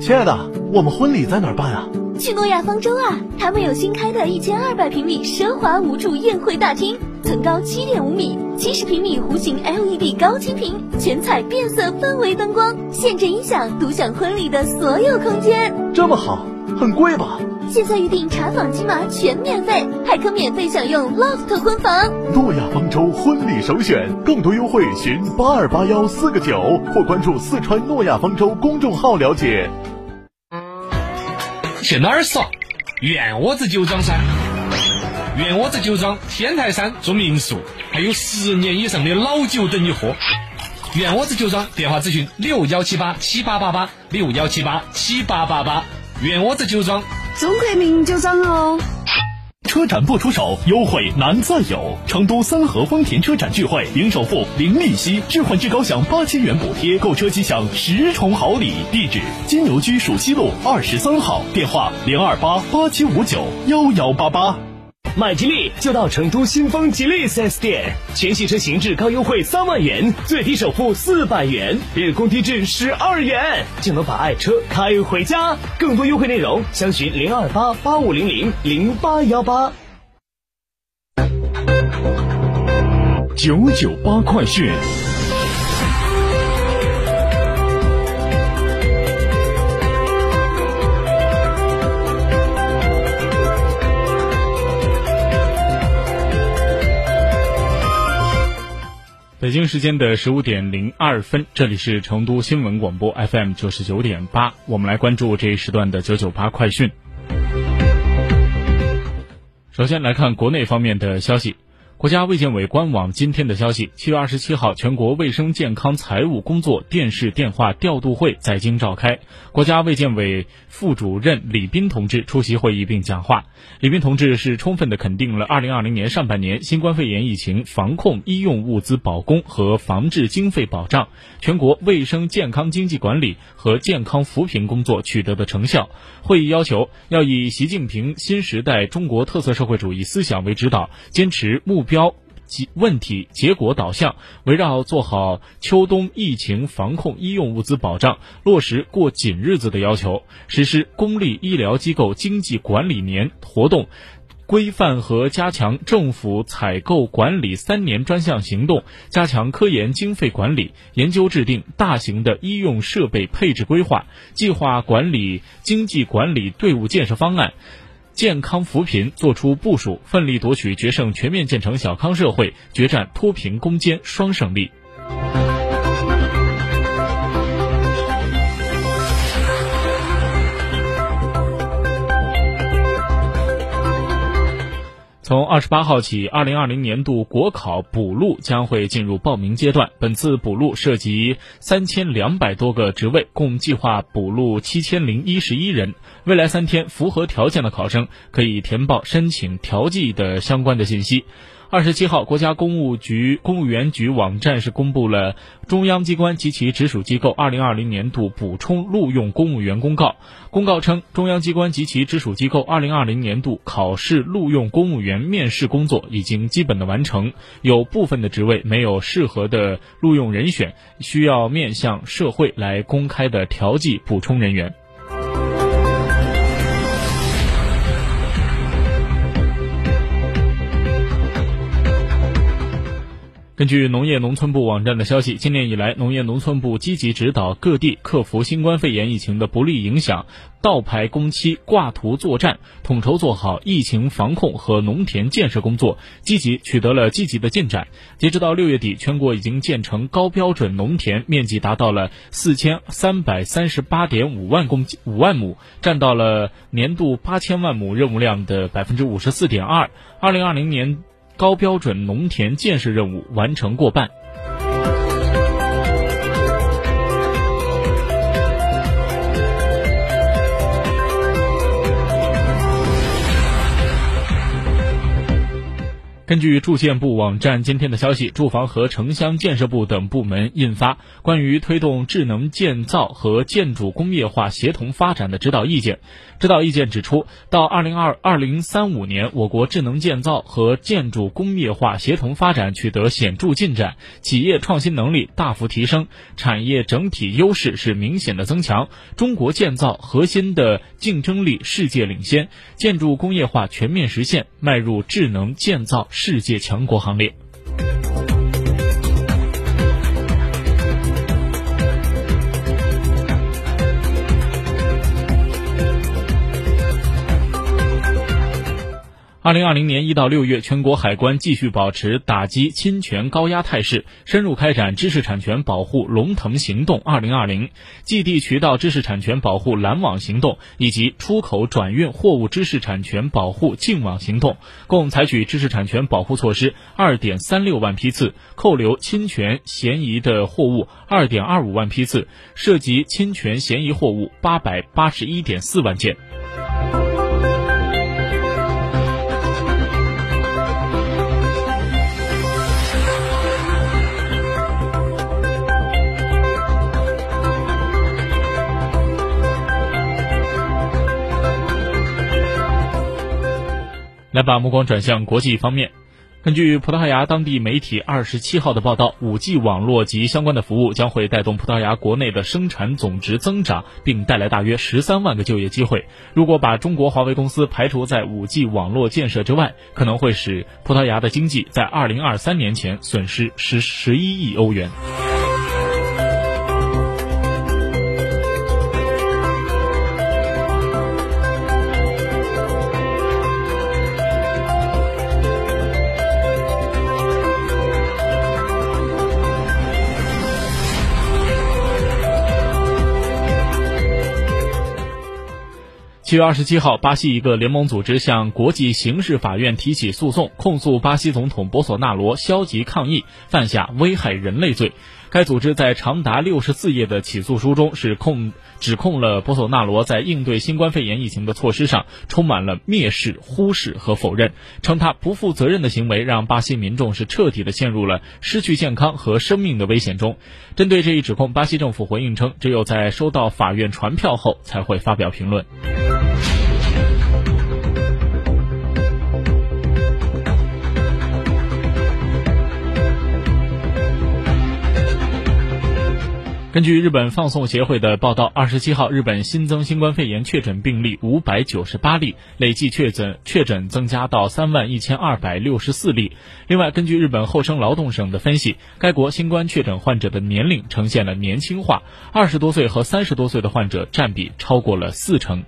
亲爱的，我们婚礼在哪儿办啊？去诺亚方舟啊！他们有新开的一千二百平米奢华无主宴会大厅，层高七点五米，七十平米弧形 LED 高清屏，全彩变色氛围灯光，现阵音响，独享婚礼的所有空间。这么好，很贵吧？现在预定查房金码全免费，还可免费享用 loft 婚房。诺亚方舟婚礼首选，更多优惠询八二八幺四个九或关注四川诺亚方舟公众号了解。去哪儿耍？院窝子酒庄噻！院窝子酒庄天台山住民宿，还有十年以上的老酒等你喝。院窝子酒庄电话咨询六幺七八七八八八六幺七八七八八八。院窝子酒庄，中国名酒庄哦。车展不出手，优惠难再有。成都三河丰田车展聚会，零首付、零利息，置换至高享八千元补贴，购车即享十重好礼。地址：金牛居蜀西路二十三号，电话零二八八七五九幺幺八八。买吉利就到成都新丰吉利 4S 店，全系车型至高优惠三万元，最低首付四百元，日供低至十二元，就能把爱车开回家。更多优惠内容，详询零二八八五零零零八幺八。九九八快讯。北京时间的十五点零二分，这里是成都新闻广播 FM 九十九点八，我们来关注这一时段的九九八快讯。首先来看国内方面的消息。国家卫健委官网今天的消息，七月二十七号，全国卫生健康财务工作电视电话调度会在京召开。国家卫健委副主任李斌同志出席会议并讲话。李斌同志是充分的肯定了二零二零年上半年新冠肺炎疫情防控、医用物资保供和防治经费保障、全国卫生健康经济管理和健康扶贫工作取得的成效。会议要求，要以习近平新时代中国特色社会主义思想为指导，坚持目标及问题结果导向，围绕做好秋冬疫情防控、医用物资保障，落实过紧日子的要求，实施公立医疗机构经济管理年活动。规范和加强政府采购管理三年专项行动，加强科研经费管理，研究制定大型的医用设备配置规划、计划管理经济管理队伍建设方案。健康扶贫作出部署，奋力夺取决胜全面建成小康社会、决战脱贫攻坚双胜利。从二十八号起，二零二零年度国考补录将会进入报名阶段。本次补录涉及三千两百多个职位，共计划补录七千零一十一人。未来三天，符合条件的考生可以填报申请调剂的相关的信息。二十七号，国家公务局公务员局网站是公布了中央机关及其直属机构二零二零年度补充录用公务员公告。公告称，中央机关及其直属机构二零二零年度考试录用公务员面试工作已经基本的完成，有部分的职位没有适合的录用人选，需要面向社会来公开的调剂补充人员。根据农业农村部网站的消息，今年以来，农业农村部积极指导各地克服新冠肺炎疫情的不利影响，倒排工期、挂图作战，统筹做好疫情防控和农田建设工作，积极取得了积极的进展。截止到六月底，全国已经建成高标准农田面积达到了四千三百三十八点五万公五万亩，占到了年度八千万亩任务量的百分之五十四点二。二零二零年。高标准农田建设任务完成过半。根据住建部网站今天的消息，住房和城乡建设部等部门印发《关于推动智能建造和建筑工业化协同发展的指导意见》。指导意见指出，到二零二二零三五年，我国智能建造和建筑工业化协同发展取得显著进展，企业创新能力大幅提升，产业整体优势是明显的增强。中国建造核心的竞争力世界领先，建筑工业化全面实现，迈入智能建造。世界强国行列。二零二零年一到六月，全国海关继续保持打击侵权高压态势，深入开展知识产权保护龙腾行动二零二零、寄递渠道知识产权保护拦网行动以及出口转运货物知识产权保护净网行动，共采取知识产权保护措施二点三六万批次，扣留侵权嫌疑的货物二点二五万批次，涉及侵权嫌疑货物八百八十一点四万件。来把目光转向国际方面。根据葡萄牙当地媒体二十七号的报道，五 G 网络及相关的服务将会带动葡萄牙国内的生产总值增长，并带来大约十三万个就业机会。如果把中国华为公司排除在五 G 网络建设之外，可能会使葡萄牙的经济在二零二三年前损失十十一亿欧元。七月二十七号，巴西一个联盟组织向国际刑事法院提起诉讼，控诉巴西总统博索纳罗消极抗议，犯下危害人类罪。该组织在长达六十四页的起诉书中，是控指控了博索纳罗在应对新冠肺炎疫情的措施上充满了蔑视、忽视和否认，称他不负责任的行为让巴西民众是彻底的陷入了失去健康和生命的危险中。针对这一指控，巴西政府回应称，只有在收到法院传票后才会发表评论。根据日本放送协会的报道，二十七号，日本新增新冠肺炎确诊病例五百九十八例，累计确诊确诊增加到三万一千二百六十四例。另外，根据日本厚生劳动省的分析，该国新冠确诊患者的年龄呈现了年轻化，二十多岁和三十多岁的患者占比超过了四成。